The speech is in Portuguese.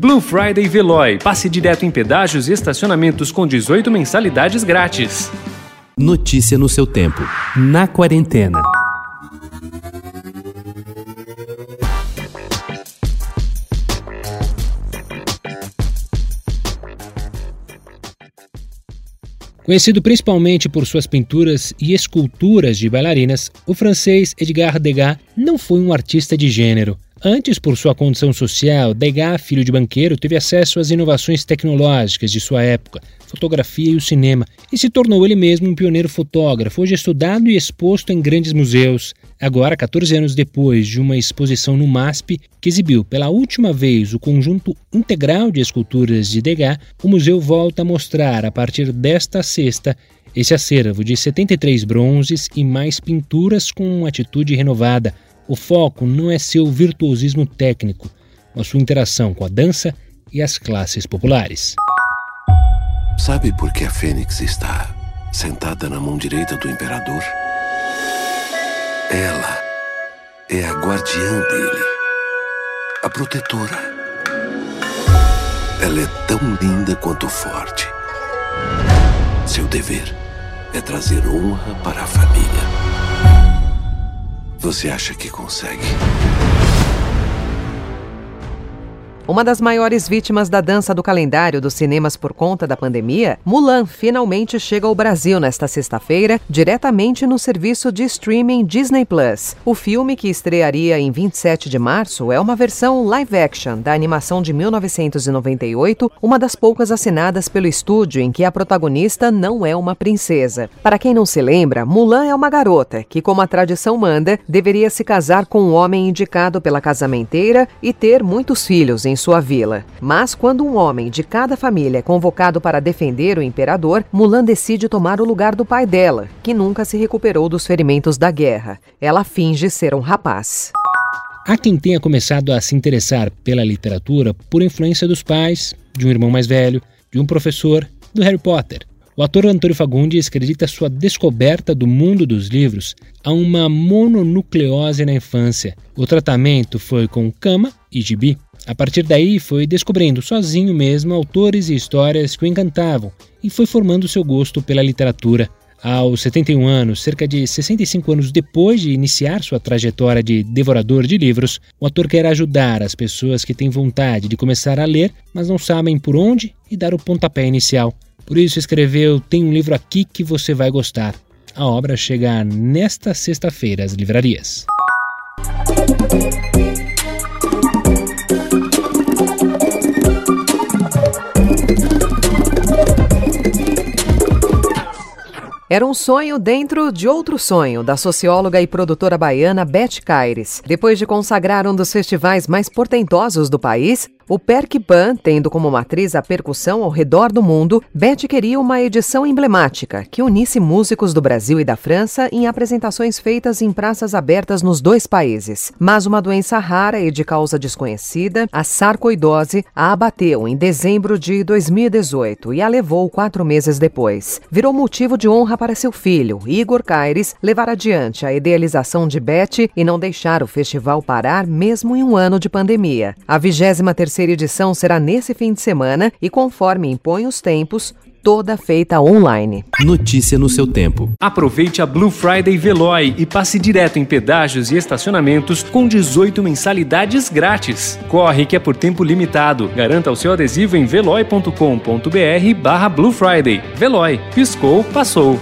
Blue Friday Veloy. Passe direto em pedágios e estacionamentos com 18 mensalidades grátis. Notícia no seu tempo. Na quarentena. Conhecido principalmente por suas pinturas e esculturas de bailarinas, o francês Edgar Degas não foi um artista de gênero. Antes, por sua condição social, Degas, filho de banqueiro, teve acesso às inovações tecnológicas de sua época, fotografia e o cinema, e se tornou ele mesmo um pioneiro fotógrafo, hoje estudado e exposto em grandes museus. Agora, 14 anos depois de uma exposição no MASP, que exibiu pela última vez o conjunto integral de esculturas de Degas, o museu volta a mostrar, a partir desta sexta, esse acervo de 73 bronzes e mais pinturas com atitude renovada. O foco não é seu virtuosismo técnico, mas sua interação com a dança e as classes populares. Sabe por que a Fênix está sentada na mão direita do imperador? Ela é a guardiã dele, a protetora. Ela é tão linda quanto forte. Seu dever é trazer honra para a família. Você acha que consegue? Uma das maiores vítimas da dança do calendário dos cinemas por conta da pandemia, Mulan finalmente chega ao Brasil nesta sexta-feira, diretamente no serviço de streaming Disney Plus. O filme, que estrearia em 27 de março, é uma versão live action da animação de 1998, uma das poucas assinadas pelo estúdio em que a protagonista não é uma princesa. Para quem não se lembra, Mulan é uma garota que, como a tradição manda, deveria se casar com um homem indicado pela casamenteira e ter muitos filhos em sua vila. Mas quando um homem de cada família é convocado para defender o imperador, Mulan decide tomar o lugar do pai dela, que nunca se recuperou dos ferimentos da guerra. Ela finge ser um rapaz. Há quem tenha começado a se interessar pela literatura por influência dos pais, de um irmão mais velho, de um professor, do Harry Potter. O ator Antônio Fagundes acredita sua descoberta do mundo dos livros a uma mononucleose na infância. O tratamento foi com cama e gibi. A partir daí, foi descobrindo sozinho mesmo autores e histórias que o encantavam e foi formando seu gosto pela literatura. Aos 71 anos, cerca de 65 anos depois de iniciar sua trajetória de devorador de livros, o ator quer ajudar as pessoas que têm vontade de começar a ler, mas não sabem por onde e dar o pontapé inicial. Por isso escreveu Tem um livro aqui que você vai gostar. A obra chega nesta sexta-feira às livrarias. Era um sonho dentro de outro sonho da socióloga e produtora baiana Beth Caires. Depois de consagrar um dos festivais mais portentosos do país, o Perkpan, tendo como matriz a percussão ao redor do mundo, Beth queria uma edição emblemática que unisse músicos do Brasil e da França em apresentações feitas em praças abertas nos dois países. Mas uma doença rara e de causa desconhecida, a sarcoidose, a abateu em dezembro de 2018 e a levou quatro meses depois. Virou motivo de honra para seu filho, Igor Caires, levar adiante a idealização de Beth e não deixar o festival parar mesmo em um ano de pandemia. A 23 terceira terceira edição será nesse fim de semana e, conforme impõe os tempos, toda feita online. Notícia no seu tempo. Aproveite a Blue Friday Veloy e passe direto em pedágios e estacionamentos com 18 mensalidades grátis. Corre que é por tempo limitado. Garanta o seu adesivo em veloy.com.br barra Blue Friday. Veloy. Piscou, passou.